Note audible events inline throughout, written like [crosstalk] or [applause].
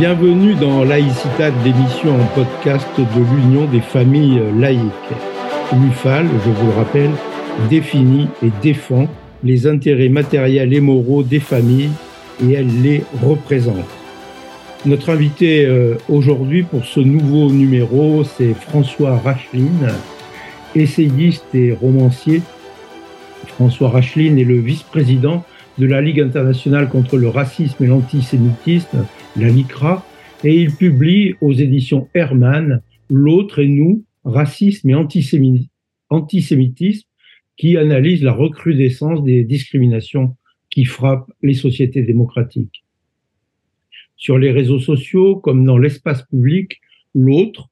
Bienvenue dans Laïcitat, l'émission en podcast de l'Union des familles laïques. L'UFAL, je vous le rappelle, définit et défend les intérêts matériels et moraux des familles et elle les représente. Notre invité euh, aujourd'hui pour ce nouveau numéro, c'est François Racheline, essayiste et romancier. François Racheline est le vice-président de la Ligue internationale contre le racisme et l'antisémitisme, la LICRA, et il publie aux éditions Hermann L'autre et nous, racisme et antisémitisme, qui analyse la recrudescence des discriminations qui frappent les sociétés démocratiques. Sur les réseaux sociaux, comme dans l'espace public, l'autre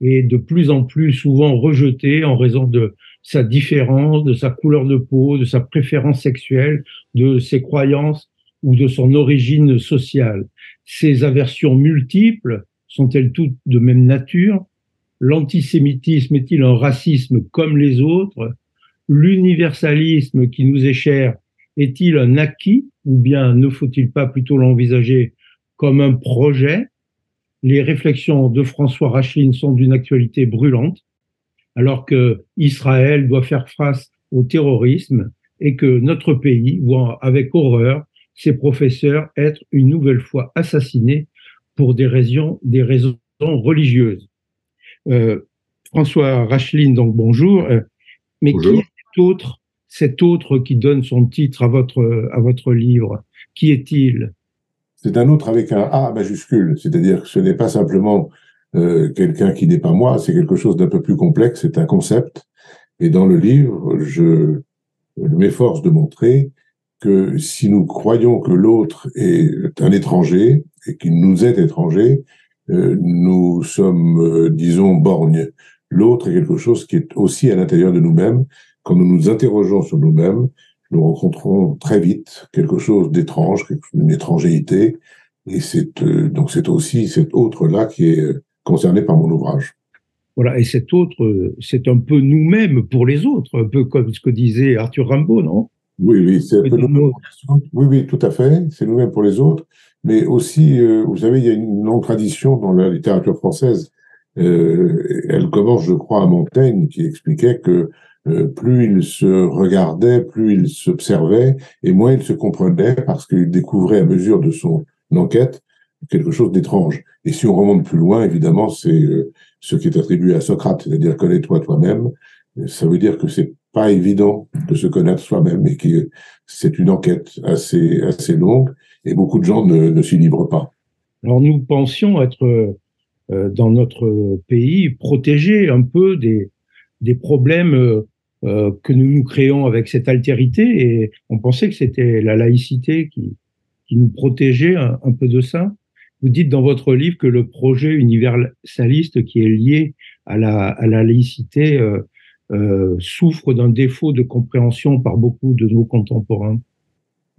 est de plus en plus souvent rejeté en raison de sa différence, de sa couleur de peau, de sa préférence sexuelle, de ses croyances ou de son origine sociale. Ces aversions multiples sont-elles toutes de même nature? L'antisémitisme est-il un racisme comme les autres? L'universalisme qui nous est cher est-il un acquis ou bien ne faut-il pas plutôt l'envisager comme un projet? Les réflexions de François Racheline sont d'une actualité brûlante alors que Israël doit faire face au terrorisme et que notre pays voit avec horreur ses professeurs être une nouvelle fois assassinés pour des raisons, des raisons religieuses. Euh, François Racheline, donc bonjour. Euh, mais qui est cet autre, cet autre qui donne son titre à votre, à votre livre? Qui est-il? C'est un autre avec un A majuscule, c'est-à-dire que ce n'est pas simplement euh, quelqu'un qui n'est pas moi, c'est quelque chose d'un peu plus complexe, c'est un concept. Et dans le livre, je m'efforce de montrer que si nous croyons que l'autre est un étranger et qu'il nous est étranger, euh, nous sommes, euh, disons, borgnes. L'autre est quelque chose qui est aussi à l'intérieur de nous-mêmes. Quand nous nous interrogeons sur nous-mêmes, nous rencontrons très vite quelque chose d'étrange, une étrangéité. Et c'est donc c'est aussi cet autre-là qui est concerné par mon ouvrage. Voilà, et cet autre, c'est un peu nous-mêmes pour les autres, un peu comme ce que disait Arthur Rimbaud, non? Oui, oui, c'est un peu nous Oui, oui, tout à fait, c'est nous-mêmes pour les autres, mais aussi, euh, vous savez, il y a une longue tradition dans la littérature française. Euh, elle commence, je crois, à Montaigne, qui expliquait que euh, plus il se regardait, plus il s'observait, et moins il se comprenait, parce qu'il découvrait à mesure de son enquête quelque chose d'étrange. Et si on remonte plus loin, évidemment, c'est euh, ce qui est attribué à Socrate, c'est-à-dire connais-toi toi-même. Ça veut dire que c'est pas évident de se connaître soi-même et que c'est une enquête assez assez longue et beaucoup de gens ne, ne s'y livrent pas. Alors nous pensions être euh, dans notre pays protégés un peu des des problèmes euh, que nous nous créons avec cette altérité et on pensait que c'était la laïcité qui qui nous protégeait un peu de ça. Vous dites dans votre livre que le projet universaliste qui est lié à la, à la laïcité euh, euh, souffre d'un défaut de compréhension par beaucoup de nos contemporains.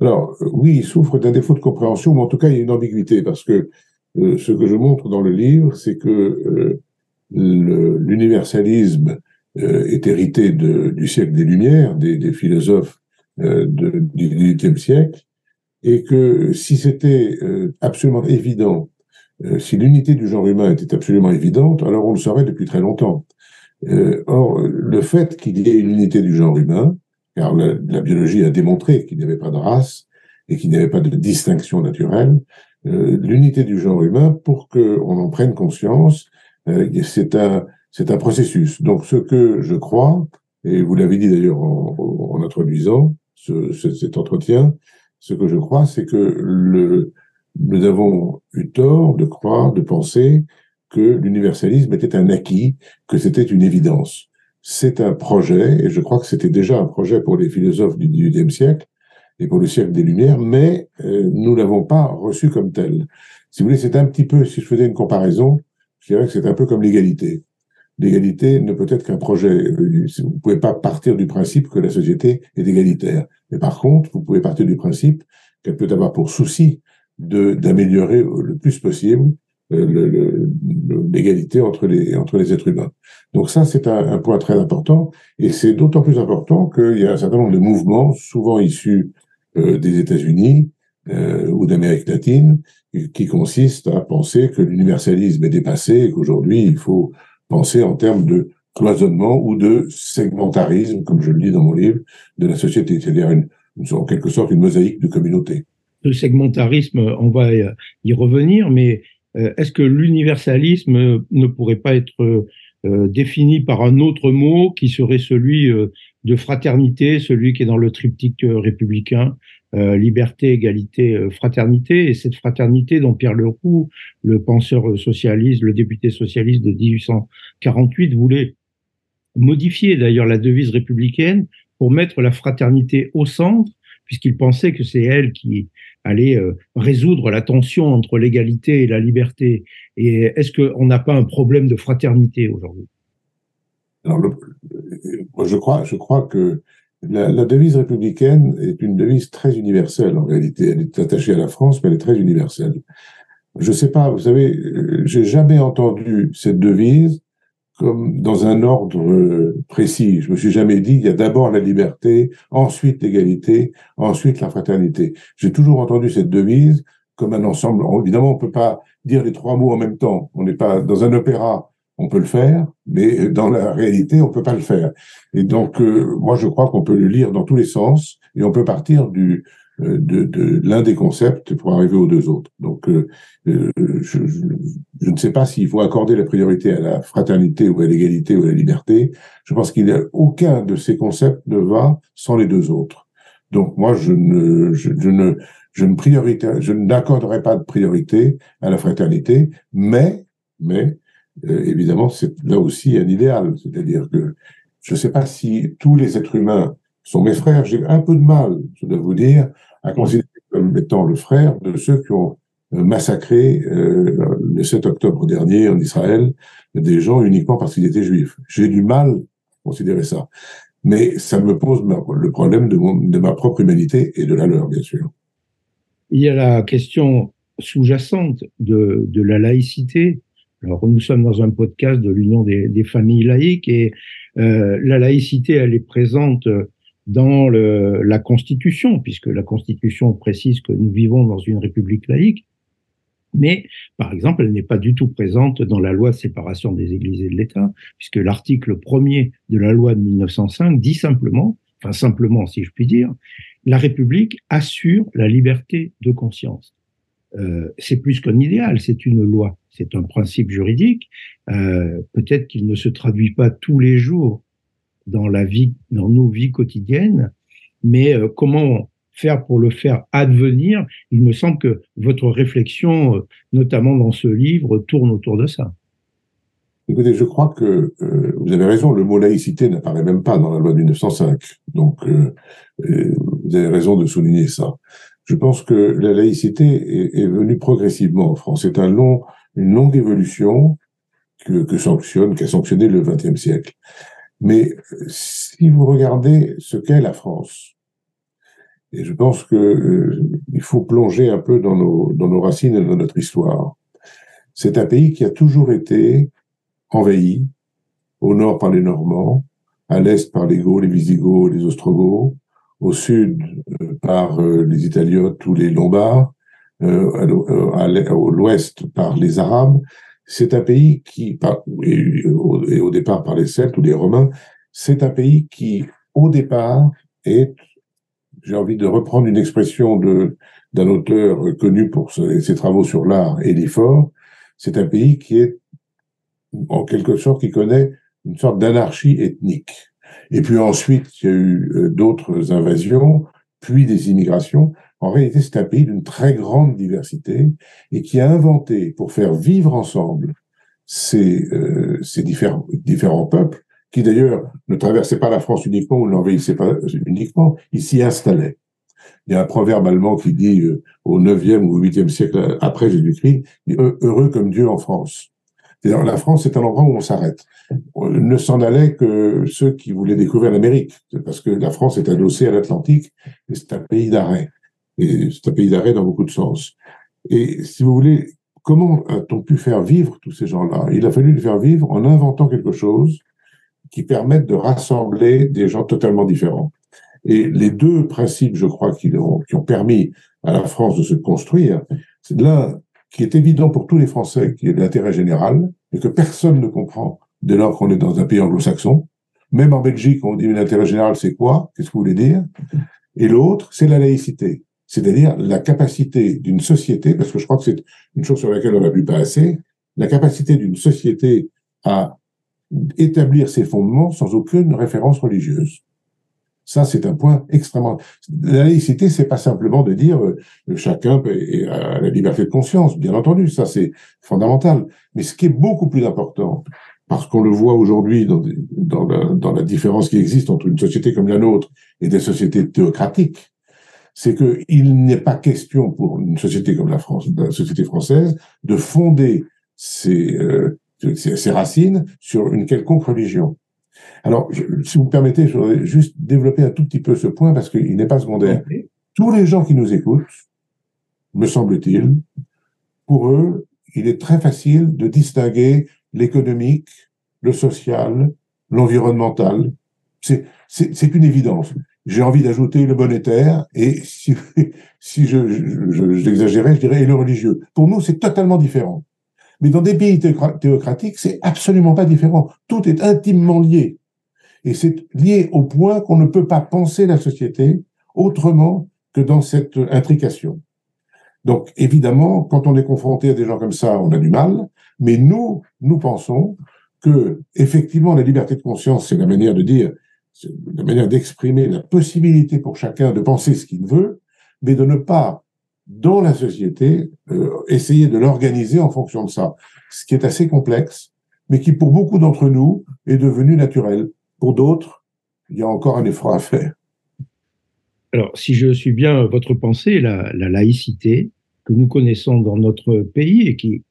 Alors oui, il souffre d'un défaut de compréhension, mais en tout cas il y a une ambiguïté parce que euh, ce que je montre dans le livre, c'est que euh, l'universalisme euh, est hérité du siècle des Lumières, des, philosophes euh, de, du XVIIIe siècle, et que si c'était euh, absolument évident, euh, si l'unité du genre humain était absolument évidente, alors on le saurait depuis très longtemps. Euh, or, le fait qu'il y ait une unité du genre humain, car la, biologie a démontré qu'il n'y avait pas de race et qu'il n'y avait pas de distinction naturelle, l'unité du genre humain, pour qu'on en prenne conscience, c'est un, c'est un processus. Donc, ce que je crois, et vous l'avez dit d'ailleurs en, introduisant ce, cet entretien, ce que je crois, c'est que nous avons eu tort de croire, de penser que l'universalisme était un acquis, que c'était une évidence. C'est un projet, et je crois que c'était déjà un projet pour les philosophes du XVIIIe siècle et pour le siècle des Lumières, mais euh, nous l'avons pas reçu comme tel. Si vous voulez, c'est un petit peu, si je faisais une comparaison, je dirais que c'est un peu comme l'égalité. L'égalité ne peut être qu'un projet. Vous ne pouvez pas partir du principe que la société est égalitaire. Mais par contre, vous pouvez partir du principe qu'elle peut avoir pour souci d'améliorer le plus possible l'égalité entre les, entre les êtres humains. Donc ça, c'est un, point très important, et c'est d'autant plus important qu'il y a un certain nombre de mouvements, souvent issus euh, des États-Unis, euh, ou d'Amérique latine, qui consiste à penser que l'universalisme est dépassé et qu'aujourd'hui il faut penser en termes de cloisonnement ou de segmentarisme, comme je le dis dans mon livre, de la société, c'est-à-dire une, en quelque sorte une mosaïque de communautés. Le segmentarisme, on va y revenir, mais est-ce que l'universalisme ne pourrait pas être euh, défini par un autre mot qui serait celui euh, de fraternité, celui qui est dans le triptyque républicain, liberté, égalité, fraternité, et cette fraternité dont Pierre Leroux, le penseur socialiste, le député socialiste de 1848, voulait modifier d'ailleurs la devise républicaine pour mettre la fraternité au centre, puisqu'il pensait que c'est elle qui allait euh, résoudre la tension entre l'égalité et la liberté. Et est-ce qu'on n'a pas un problème de fraternité aujourd'hui? Alors, je crois, je crois que la, la, devise républicaine est une devise très universelle en réalité. Elle est attachée à la France, mais elle est très universelle. Je sais pas, vous savez, euh, j'ai jamais entendu cette devise comme dans un ordre euh, précis. Je me suis jamais dit, il y a d'abord la liberté, ensuite l'égalité, ensuite la fraternité. J'ai toujours entendu cette devise comme un ensemble. Évidemment, on peut pas dire les trois mots en même temps. On n'est pas dans un opéra. On peut le faire, mais dans la réalité, on peut pas le faire. Et donc, euh, moi, je crois qu'on peut le lire dans tous les sens, et on peut partir du, de, de l'un des concepts pour arriver aux deux autres. Donc, euh, euh, je, je, ne sais pas s'il faut accorder la priorité à la fraternité ou à l'égalité ou à la liberté. Je pense qu'il n'y a aucun de ces concepts ne va sans les deux autres. Donc, moi, je ne, je, ne, je ne priorité, je n'accorderai pas de priorité à la fraternité, mais, mais, évidemment, c'est là aussi un idéal. C'est-à-dire que je ne sais pas si tous les êtres humains sont mes frères. J'ai un peu de mal, je dois vous dire, à considérer comme étant le frère de ceux qui ont euh, massacré euh, le 7 octobre dernier en Israël des gens uniquement parce qu'ils étaient juifs. J'ai du mal à considérer ça. Mais ça me pose le problème de, de ma propre humanité et de la leur, bien sûr. Il y a la question sous-jacente de, de la laïcité. Alors, nous sommes dans un podcast de l'Union des, des familles laïques et euh, la laïcité, elle est présente dans la Constitution, puisque la Constitution précise que nous vivons dans une république laïque, mais par exemple, elle n'est pas du tout présente dans la loi de séparation des églises et de l'État, puisque l'article premier de la loi de 1905 dit simplement, enfin simplement si je puis dire, la République assure la liberté de conscience. Euh, c'est plus qu'un idéal, c'est une loi, c'est un principe juridique. Euh, Peut-être qu'il ne se traduit pas tous les jours dans la vie, dans nos vies quotidiennes, mais euh, comment faire pour le faire advenir? Il me semble que votre réflexion, euh, notamment dans ce livre, tourne autour de ça. Écoutez, je crois que euh, vous avez raison, le mot laïcité n'apparaît même pas dans la loi de 1905. Donc, vous avez raison de souligner ça. Je pense que la laïcité est, venue progressivement en France. C'est une longue évolution que, que sanctionne, qu'a sanctionné le XXe siècle. Mais si vous regardez ce qu'est la France, et je pense que euh, faut plonger un peu dans nos, racines et dans notre histoire. C'est un pays qui a toujours été envahi, au nord par les Normands, à l'est par les Gauls, les Visigoths, les Ostrogoths, au sud euh, par euh, les Italiotes ou les Lombards, à l'ouest par les Arabes, c'est un pays qui, et au départ par les Celtes ou les Romains, c'est un pays qui, au départ, est, j'ai envie de reprendre une expression de d'un auteur connu pour ses, travaux sur l'art et l'effort, c'est un pays qui est, en quelque sorte, qui connaît une sorte d'anarchie ethnique. Et puis ensuite, il y a eu euh, d'autres invasions, puis des immigrations, en réalité, c'est un pays d'une très grande diversité et qui a inventé, pour faire vivre ensemble ces, euh, différents, peuples, qui d'ailleurs ne traversaient pas la France uniquement ou l'envahissaient pas uniquement, ils s'y installaient. Il y a un proverbe allemand qui dit euh, au 9e ou au 8e siècle après Jésus-Christ, heureux comme Dieu en France. La France, c'est un endroit où on s'arrête. Ne s'en allaient que ceux qui voulaient découvrir l'Amérique, parce que la France est adossée à l'Atlantique, et c'est un pays d'arrêt. C'est un pays d'arrêt dans beaucoup de sens. Et si vous voulez, comment a-t-on pu faire vivre tous ces gens-là? Il a fallu les faire vivre en inventant quelque chose qui permette de rassembler des gens totalement différents. Et les deux principes, je crois, qui ont, qui ont permis à la France de se construire, c'est l'un qui est évident pour tous les Français, qui est l'intérêt général, et que personne ne comprend dès lors qu'on est dans un pays anglo-saxon. Même en Belgique, on dit l'intérêt général, c'est quoi? Qu'est-ce que vous voulez dire? Et l'autre, c'est la laïcité, c'est-à-dire la capacité d'une société, parce que je crois que c'est une chose sur laquelle on n'a pu pas assez, la capacité d'une société à établir ses fondements sans aucune référence religieuse. Ça, c'est un point extrêmement. La laïcité, c'est pas simplement de dire euh, chacun a la liberté de conscience, bien entendu, ça c'est fondamental. Mais ce qui est beaucoup plus important, parce qu'on le voit aujourd'hui dans la différence qui existe entre une société comme la nôtre et des sociétés théocratiques, c'est qu'il n'est pas question pour une société comme la France, la société française, de fonder ses, euh, ses racines sur une quelconque religion. Alors, si vous me permettez, je voudrais juste développer un tout petit peu ce point parce qu'il n'est pas secondaire. Tous les gens qui nous écoutent, me semble-t-il, pour eux, il est très facile de distinguer l'économique, le social, l'environnemental. C'est, une évidence. J'ai envie d'ajouter le monétaire et si, [laughs] si je, je, j'exagérais, je dirais et le religieux. Pour nous, c'est totalement différent. Mais dans des pays théocratiques, c'est absolument pas différent. Tout est intimement lié. Et c'est lié au point qu'on ne peut pas penser la société autrement que dans cette intrication. Donc, évidemment, quand on est confronté à des gens comme ça, on a du mal. Mais nous, nous pensons que, effectivement, la liberté de conscience, c'est la manière de dire, la manière d'exprimer la possibilité pour chacun de penser ce qu'il veut, mais de ne pas, dans la société, euh, essayer de l'organiser en fonction de ça. Ce qui est assez complexe, mais qui, pour beaucoup d'entre nous, est devenu naturel. Pour d'autres, il y a encore un effort à faire. Alors, si je suis bien votre pensée, la, laïcité que nous connaissons dans notre pays et qui,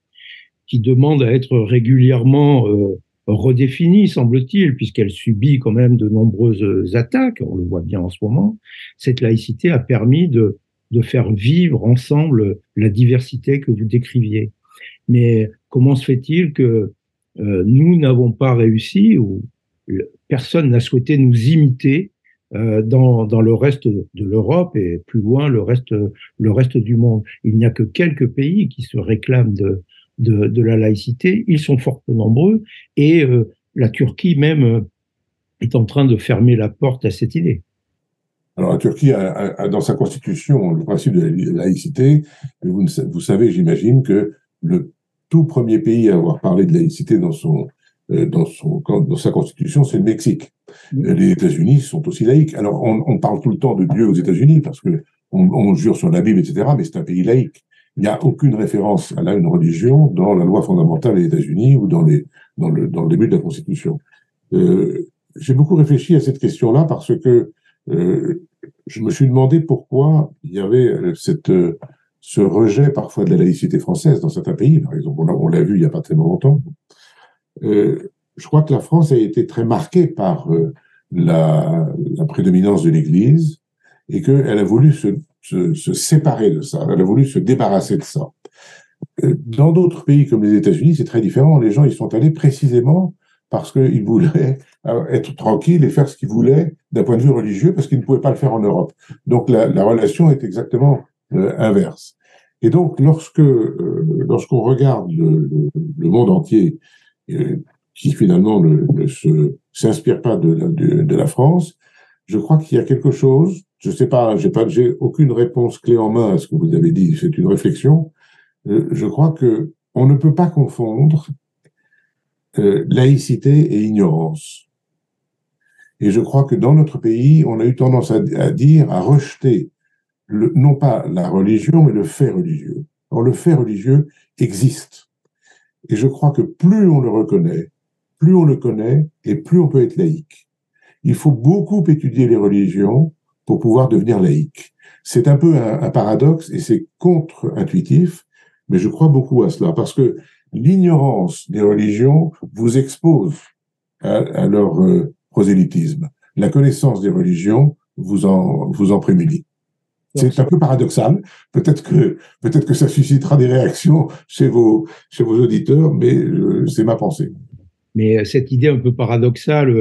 qui demande à être régulièrement euh, redéfinie, semble-t-il, puisqu'elle subit quand même de nombreuses attaques, on le voit bien en ce moment, cette laïcité a permis de, faire vivre ensemble la diversité que vous décriviez. Mais comment se fait-il que euh, nous n'avons pas réussi, ou personne n'a souhaité nous imiter euh, dans, le reste de l'Europe et plus loin le reste du monde? Il n'y a que quelques pays qui se réclament de, de, de la laïcité. Ils sont fort peu nombreux et euh, la Turquie même euh, est en train de fermer la porte à cette idée. Alors la Turquie a, a, dans sa constitution le principe de la laïcité. Vous, vous savez, j'imagine que le tout premier pays à avoir parlé de laïcité dans son euh, dans, son, dans sa constitution, c'est le Mexique. Les États-Unis sont aussi laïcs. Alors, on, on, parle tout le temps de Dieu aux États-Unis parce que on, on, jure sur la Bible, etc. Mais c'est un pays laïque. Il n'y a aucune référence à une religion dans la loi fondamentale des États-Unis ou dans, les, dans, le, dans le début de la Constitution. Euh, J'ai beaucoup réfléchi à cette question-là parce que euh, je me suis demandé pourquoi il y avait euh, cette, euh, ce rejet parfois de la laïcité française dans certains pays. Par exemple, on l'a vu il n'y a pas tellement longtemps. Euh, je crois que la France a été très marquée par euh, la, la, prédominance de l'Église et qu'elle a voulu se, se, se, séparer de ça, elle a voulu se débarrasser de ça. Euh, dans d'autres pays comme les États-Unis, c'est très différent. Les gens, ils sont allés précisément parce qu'ils voulaient être tranquilles et faire ce qu'ils voulaient d'un point de vue religieux, parce qu'ils ne pouvaient pas le faire en Europe. Donc la, la relation est exactement inverse. Et donc, lorsque euh, lorsqu'on regarde le, le, monde entier euh, qui finalement ne, s'inspire pas de la, de la, France, je crois qu'il y a quelque chose. Je sais pas, j'ai pas, j'ai aucune réponse clé en main à ce que vous avez dit. C'est une réflexion. Euh, je crois que on ne peut pas confondre euh, laïcité et ignorance. Et je crois que dans notre pays, on a eu tendance à, à dire, à rejeter le, non pas la religion, mais le fait religieux. Or, le fait religieux existe. Et je crois que plus on le reconnaît, plus on le connaît et plus on peut être laïque. Il faut beaucoup étudier les religions pour pouvoir devenir laïque. C'est un peu un, paradoxe et c'est contre-intuitif, mais je crois beaucoup à cela parce que l'ignorance des religions vous expose à, leur euh, prosélytisme. La connaissance des religions vous en, vous en prémunit. C'est un peu paradoxal. Peut-être que peut-être que ça suscitera des réactions chez vos chez vos auditeurs, mais euh, c'est ma pensée. Mais euh, cette idée un peu paradoxale,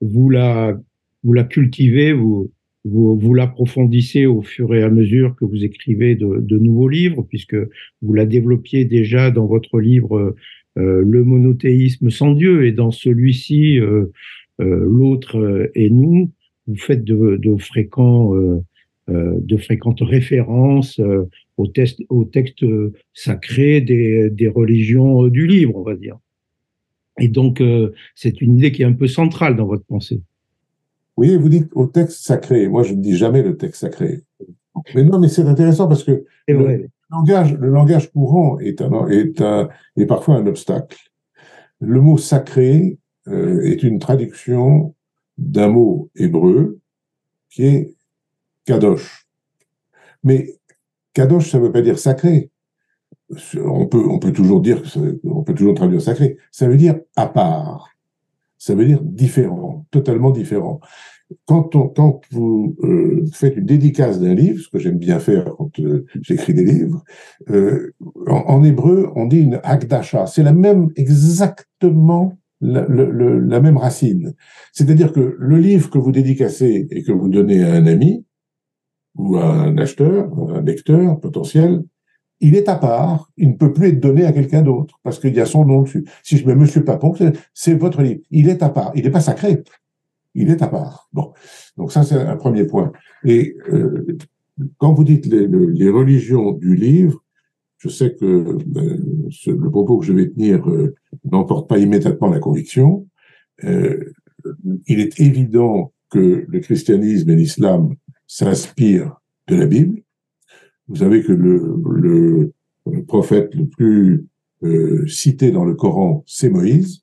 vous la vous la cultivez, vous vous, vous l'approfondissez au fur et à mesure que vous écrivez de, de, nouveaux livres, puisque vous la développiez déjà dans votre livre euh, Le monothéisme sans Dieu, et dans celui-ci, euh, euh, L'autre et nous, vous faites de, de fréquents, de fréquentes références aux, textes, aux textes sacrés des, des religions du livre, on va dire. Et donc, c'est une idée qui est un peu centrale dans votre pensée. Oui, vous dites au texte sacré. Moi, je ne dis jamais le texte sacré. Mais non, mais c'est intéressant parce que le, langage, le langage courant est, un, est, un, est parfois un obstacle. Le mot sacré euh, est une traduction d'un mot hébreu qui est kadosh. Mais kadosh, ça ne veut pas dire sacré. On peut, on peut toujours dire, on peut toujours traduire sacré. Ça veut dire à part ça veut dire différent, totalement différent. Quand, on, quand vous euh, faites une dédicace d'un livre, ce que j'aime bien faire quand euh, j'écris des livres, euh, en, hébreu, on dit une akdasha. C'est la même, exactement la, la même racine. C'est-à-dire que le livre que vous dédicacez et que vous donnez à un ami, ou à un acheteur, un lecteur potentiel, il est à part, il ne peut plus être donné à quelqu'un d'autre, parce qu'il y a son nom dessus. Si je mets Monsieur Papon, c'est votre livre. Il est à part. Il n'est pas sacré. Il est à part. Bon. Donc ça, c'est un premier point. Et euh, quand vous dites les, religions du livre, je sais que euh, le propos que je vais tenir euh, n'emporte pas immédiatement la conviction. il est évident que le christianisme et l'islam s'inspirent de la Bible. Vous savez que le, le, prophète le plus euh, cité dans le Coran, c'est Moïse,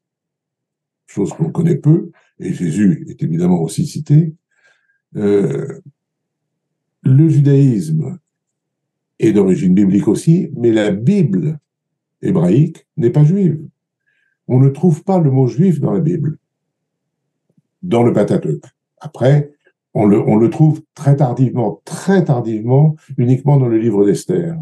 chose qu'on connaît peu, et Jésus est évidemment aussi cité. Euh, le judaïsme est d'origine biblique aussi, mais la Bible hébraïque n'est pas juive. On ne trouve pas le mot juif dans la Bible, dans le Pentateuque. Après, on le, on le trouve très tardivement, très tardivement, uniquement dans le livre d'Esther.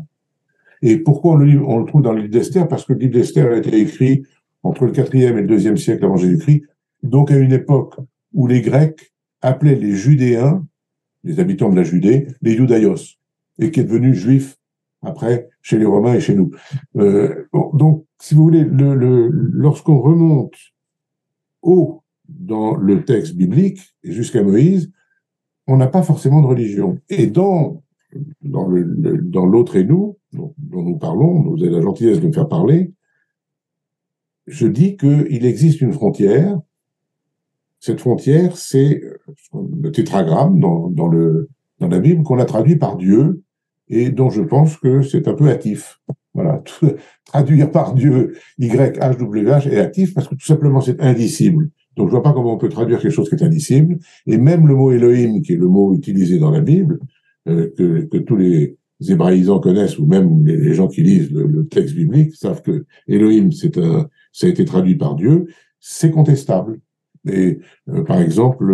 Et pourquoi on le, on le trouve dans le livre d'Esther? Parce que le livre d'Esther a été écrit entre le 4e et le 2e siècle avant Jésus-Christ, donc à une époque où les Grecs appelaient les Judéens, les habitants de la Judée, les Judaïos, et qui est devenu juif après chez les Romains et chez nous. Euh, donc, si vous voulez, le, le, lorsqu'on remonte haut dans le texte biblique, jusqu'à Moïse, on n'a pas forcément de religion. Et dans, dans, le, dans l'autre et nous, dont, nous parlons, vous avez la gentillesse de me faire parler, je dis qu'il existe une frontière. Cette frontière, c'est le tétragramme dans, dans, le, dans la Bible qu'on a traduit par Dieu et dont je pense que c'est un peu hâtif. Voilà, [laughs] traduire par Dieu YHWH est hâtif parce que tout simplement c'est indicible. Donc, je vois pas comment on peut traduire quelque chose qui est indicible. Et même le mot Elohim, qui est le mot utilisé dans la Bible, euh, que, tous les hébraïsants connaissent, ou même les, gens qui lisent le, texte biblique, savent que Elohim, c'est un, ça a été traduit par Dieu, c'est contestable. Et euh, par exemple,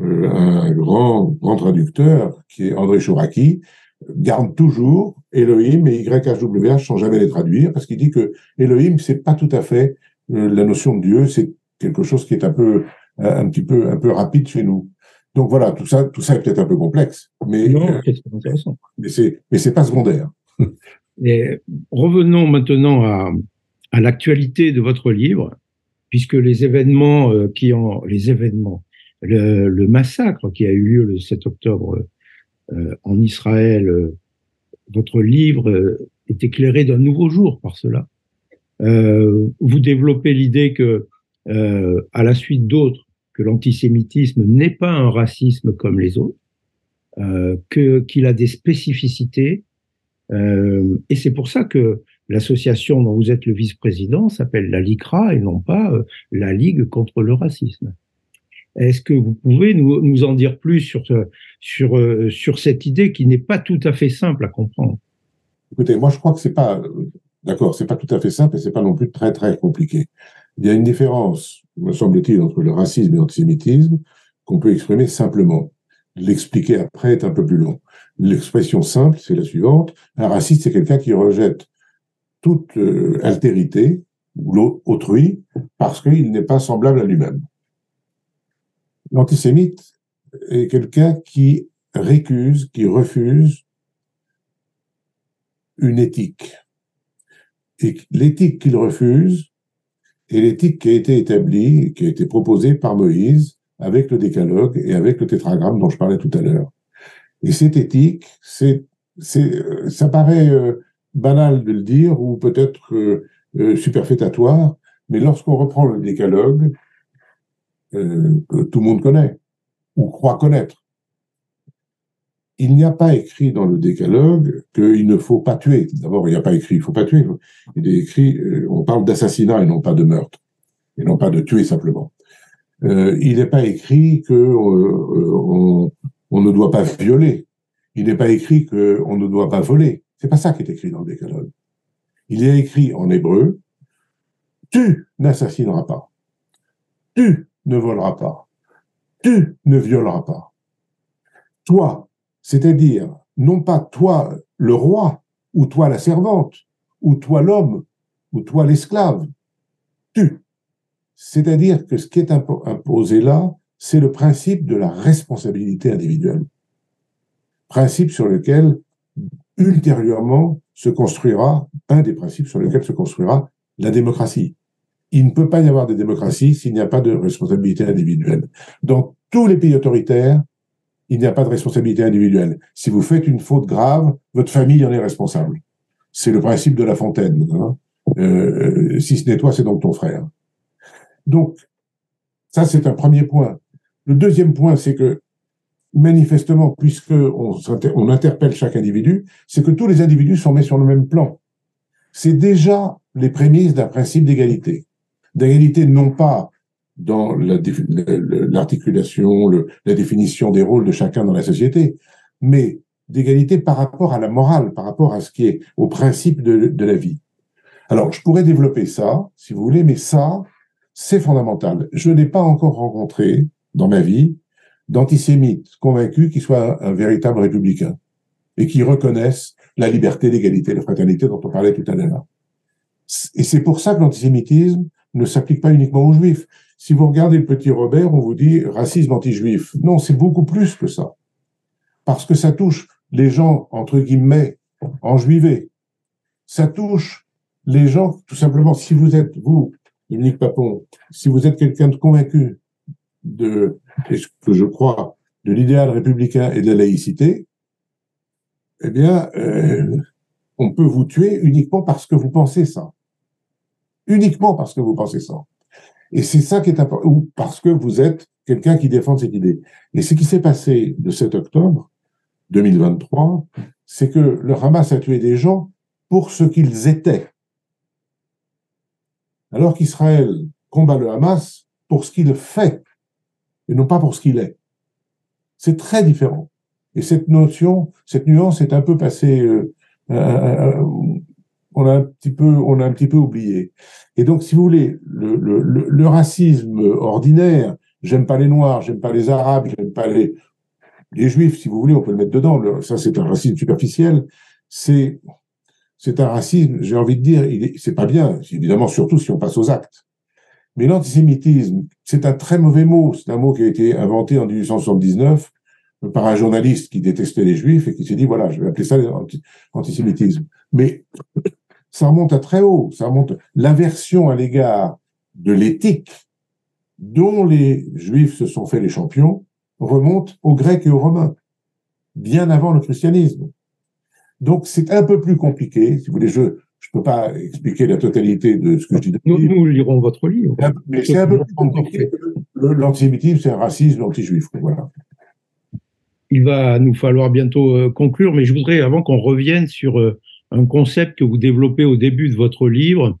euh, un grand, grand traducteur, qui est André Chouraki, garde toujours Elohim et YHWH sans jamais les traduire, parce qu'il dit que Elohim, c'est pas tout à fait la notion de Dieu, c'est quelque chose qui est un peu, un petit peu, un peu rapide chez nous. Donc voilà, tout ça, tout ça est peut-être un peu complexe, mais non, c'est intéressant. Mais c'est, mais c'est pas secondaire. [laughs] Et revenons maintenant à, à l'actualité de votre livre, puisque les événements euh, qui ont, les événements, le, le, massacre qui a eu lieu le 7 octobre euh, en Israël, euh, votre livre est éclairé d'un nouveau jour par cela. vous développez l'idée que euh, à la suite d'autres, que l'antisémitisme n'est pas un racisme comme les autres, euh, que qu'il a des spécificités, euh, et c'est pour ça que l'association dont vous êtes le vice-président s'appelle la LICRA et non pas la Ligue contre le racisme. Est-ce que vous pouvez nous, nous en dire plus sur, sur, sur cette idée qui n'est pas tout à fait simple à comprendre? Écoutez, moi je crois que c'est pas, d'accord, c'est pas tout à fait simple et c'est pas non plus très très compliqué. Il y a une différence, me semble-t-il, entre le racisme et l'antisémitisme qu'on peut exprimer simplement. L'expliquer après est un peu plus long. L'expression simple, c'est la suivante. Un raciste, c'est quelqu'un qui rejette toute euh, altérité ou autrui parce qu'il n'est pas semblable à lui-même. L'antisémite, est quelqu'un qui récuse, qui refuse une éthique. Et l'éthique qu'il refuse est l'éthique qui a été établie, qui a été proposée par Moïse avec le décalogue et avec le tétragramme dont je parlais tout à l'heure. Et cette éthique, c'est, c'est, ça paraît euh, banal de le dire ou peut-être euh, euh, superfétatoire, mais lorsqu'on reprend le décalogue, que tout le monde connaît ou croit connaître, il n'y a pas écrit dans le décalogue qu'il ne faut pas tuer. D'abord, il n'y a pas écrit il ne faut pas tuer. Il est écrit, euh, on parle d'assassinat et non pas de meurtre, et non pas de tuer simplement. Euh, il n'est pas écrit que euh, on, ne doit pas violer. Il n'est pas écrit qu'on ne doit pas voler. C'est pas ça qui est écrit dans le décalogue. Il est écrit en hébreu tu n'assassineras pas, tu ne voleras pas, tu ne violeras pas. Toi, c'est-à-dire, non pas toi le roi, ou toi la servante, ou toi l'homme, ou toi l'esclave, tu. C'est-à-dire que ce qui est imposé là, c'est le principe de la responsabilité individuelle. Principe sur lequel, ultérieurement, se construira, un des principes sur lesquels se construira la démocratie. Il ne peut pas y avoir de démocratie s'il n'y a pas de responsabilité individuelle. Dans tous les pays autoritaires, il n'y a pas de responsabilité individuelle. Si vous faites une faute grave, votre famille en est responsable. C'est le principe de la fontaine. Hein. Euh, si ce n'est toi, c'est donc ton frère. Donc, ça, c'est un premier point. Le deuxième point, c'est que, manifestement, puisque on, on interpelle chaque individu, c'est que tous les individus sont mis sur le même plan. C'est déjà les prémices d'un principe d'égalité. D'égalité non pas dans l'articulation, la définition des rôles de chacun dans la société, mais d'égalité par rapport à la morale, par rapport à ce qui est au principe de, la vie. Alors, je pourrais développer ça, si vous voulez, mais ça, c'est fondamental. Je n'ai pas encore rencontré dans ma vie d'antisémites convaincus qui soient un, véritable républicain et qui reconnaissent la liberté, l'égalité, la fraternité dont on parlait tout à l'heure. Et c'est pour ça que l'antisémitisme ne s'applique pas uniquement aux juifs. Si vous regardez le petit Robert, on vous dit racisme anti-juif. Non, c'est beaucoup plus que ça. Parce que ça touche les gens, entre guillemets, enjuivés. Ça touche les gens, tout simplement, si vous êtes, vous, Dominique Papon, si vous êtes quelqu'un de convaincu de, ce que je crois, de l'idéal républicain et de la laïcité, eh bien, euh, on peut vous tuer uniquement parce que vous pensez ça. Uniquement parce que vous pensez ça. Et c'est ça qui est important, ou parce que vous êtes quelqu'un qui défend cette idée. Et ce qui s'est passé le 7 octobre 2023, c'est que le Hamas a tué des gens pour ce qu'ils étaient. Alors qu'Israël combat le Hamas pour ce qu'il fait, et non pas pour ce qu'il est. C'est très différent. Et cette notion, cette nuance est un peu passée, euh, euh, euh, on a un petit peu, on a un petit peu oublié. Et donc, si vous voulez, le, racisme ordinaire, j'aime pas les Noirs, j'aime pas les Arabes, j'aime pas les, les Juifs, si vous voulez, on peut le mettre dedans. ça, c'est un racisme superficiel. C'est, c'est un racisme, j'ai envie de dire, c'est pas bien, évidemment, surtout si on passe aux actes. Mais l'antisémitisme, c'est un très mauvais mot. C'est un mot qui a été inventé en 1879 par un journaliste qui détestait les juifs et qui s'est dit, voilà, je vais appeler ça l'antisémitisme. Mais ça remonte à très haut, ça remonte l'aversion à l'égard de l'éthique dont les Juifs se sont fait les champions remonte aux Grecs et aux Romains, bien avant le christianisme. Donc c'est un peu plus compliqué. Si vous voulez, je ne peux pas expliquer la totalité de ce que je dis. Nous, nous lirons votre livre. Mais c'est un peu plus compliqué. L'antisémitisme, c'est un racisme anti-juif. Voilà. Il va nous falloir bientôt euh, conclure, mais je voudrais, avant qu'on revienne sur euh, un concept que vous développez au début de votre livre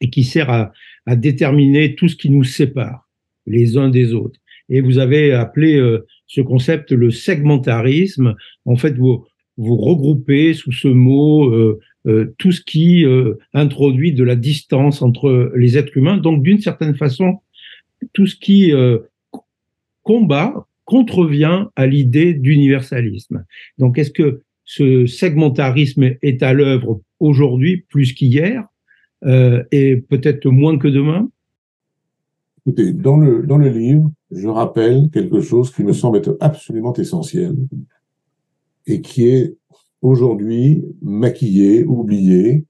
et qui sert à, déterminer tout ce qui nous sépare les uns des autres. Et vous avez appelé euh, ce concept le segmentarisme. En fait, vous, vous regroupez sous ce mot euh, euh, tout ce qui introduit de la distance entre les êtres humains. Donc, d'une certaine façon, tout ce qui combat, contrevient à l'idée d'universalisme. Donc, est-ce que ce segmentarisme est à l'œuvre aujourd'hui plus qu'hier euh, et peut-être moins que demain Écoutez, dans le, dans le livre, je rappelle quelque chose qui me semble être absolument essentiel et qui est aujourd'hui maquillé, oublié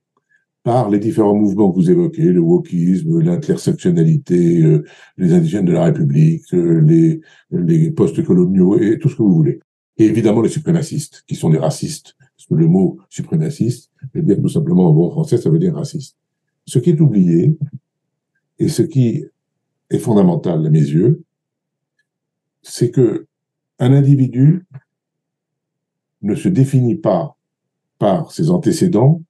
par les différents mouvements que vous évoquez, le wokisme, l'intersectionnalité, euh, les indigènes de la République, euh, les, les postes coloniaux et tout ce que vous voulez. Et évidemment les suprémacistes, qui sont des racistes, parce que le mot suprémaciste, veut dire tout simplement en bon français, ça veut dire raciste. Ce qui est oublié, et ce qui est fondamental à mes yeux, c'est que un individu ne se définit pas par ses antécédents,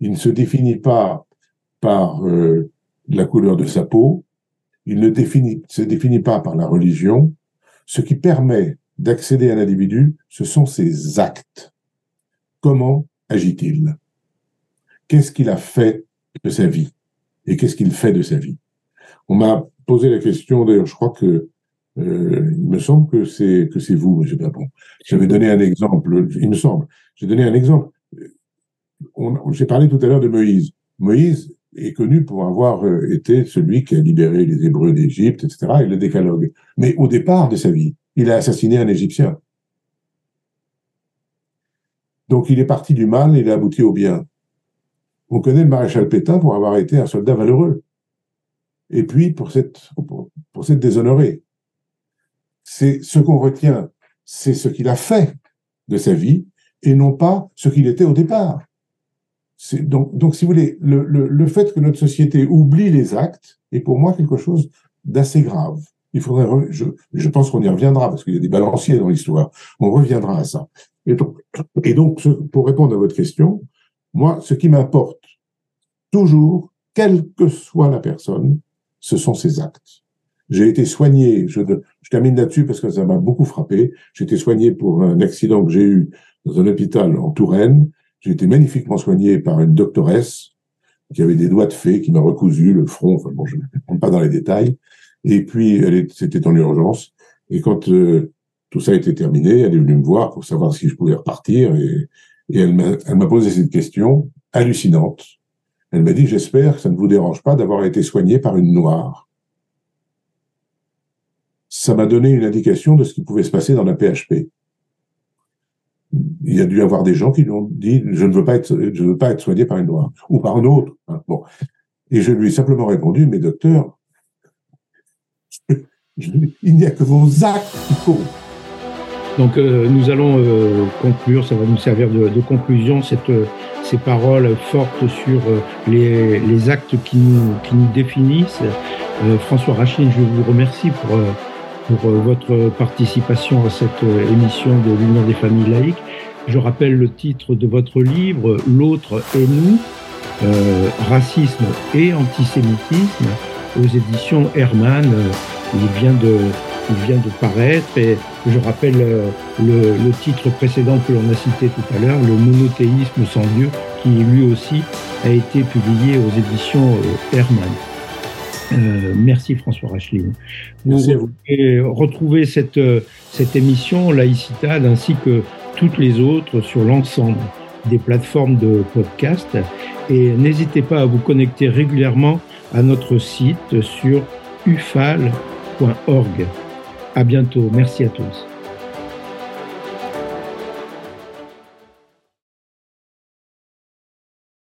il ne se définit pas par euh, la couleur de sa peau, il ne se définit pas par la religion. Ce qui permet d'accéder à l'individu, ce sont ses actes. Comment agit-il? Qu'est-ce qu'il a fait de sa vie? Et qu'est-ce qu'il fait de sa vie? On m'a posé la question, d'ailleurs, je crois que euh, il me semble que c'est que c'est vous, Monsieur Papon. J'avais donné un exemple. Il me semble. J'ai donné un exemple. J'ai parlé tout à l'heure de Moïse. Moïse est connu pour avoir euh, été celui qui a libéré les Hébreux d'Égypte, etc. Et le décalogue. Mais au départ de sa vie, il a assassiné un Égyptien. Donc il est parti du mal et il a abouti au bien. On connaît le maréchal Pétain pour avoir été un soldat valeureux. Et puis pour cette, pour cette déshonoré c'est ce qu'on retient, c'est ce qu'il a fait de sa vie et non pas ce qu'il était au départ. Donc, donc, si vous voulez, le, le, le, fait que notre société oublie les actes est pour moi quelque chose d'assez grave. Il faudrait, je, je pense qu'on y reviendra parce qu'il y a des balanciers dans l'histoire. On reviendra à ça. Et donc, pour répondre à votre question, moi, ce qui m'importe toujours, quelle que soit la personne, ce sont ses actes. J'ai été soigné, je, je termine là-dessus parce que ça m'a beaucoup frappé. J'ai été soigné pour un accident que j'ai eu dans un hôpital en Touraine. J'ai été magnifiquement soigné par une doctoresse qui avait des doigts de fée, qui m'a recousu le front. Enfin bon, je ne rentre pas dans les détails. Et puis, elle c'était en urgence. Et quand euh, tout ça été terminé, elle est venue me voir pour savoir si je pouvais repartir. Et, et elle m'a posé cette question hallucinante. Elle m'a dit, j'espère que ça ne vous dérange pas d'avoir été soigné par une noire ça m'a donné une indication de ce qui pouvait se passer dans la PHP. Il y a dû y avoir des gens qui lui ont dit je ne veux pas être, je veux pas être soigné par une noire ou par un autre. Hein, bon, et je lui ai simplement répondu mais docteur, il n'y a que vos actes qui comptent. Donc euh, nous allons euh, conclure, ça va nous servir de, conclusion cette, ces paroles fortes sur euh, les, les, actes qui nous, qui nous définissent. François Rachine, je vous remercie pour pour euh, votre participation à cette euh, émission de l'Union des familles laïques. Je rappelle le titre de votre livre, L'autre est nous, euh, racisme et antisémitisme, aux éditions Hermann. Il vient de, il vient de paraître et je rappelle le, le titre précédent que l'on a cité tout à l'heure, Le monothéisme sans Dieu, qui lui aussi a été publié aux éditions Hermann. Euh, merci François Racheline. Vous, pouvez retrouver cette, euh, cette émission Laïcitade ainsi que toutes les autres sur l'ensemble des plateformes de podcast et n'hésitez pas à vous connecter régulièrement à notre site sur ufal.org. À bientôt. Merci à tous.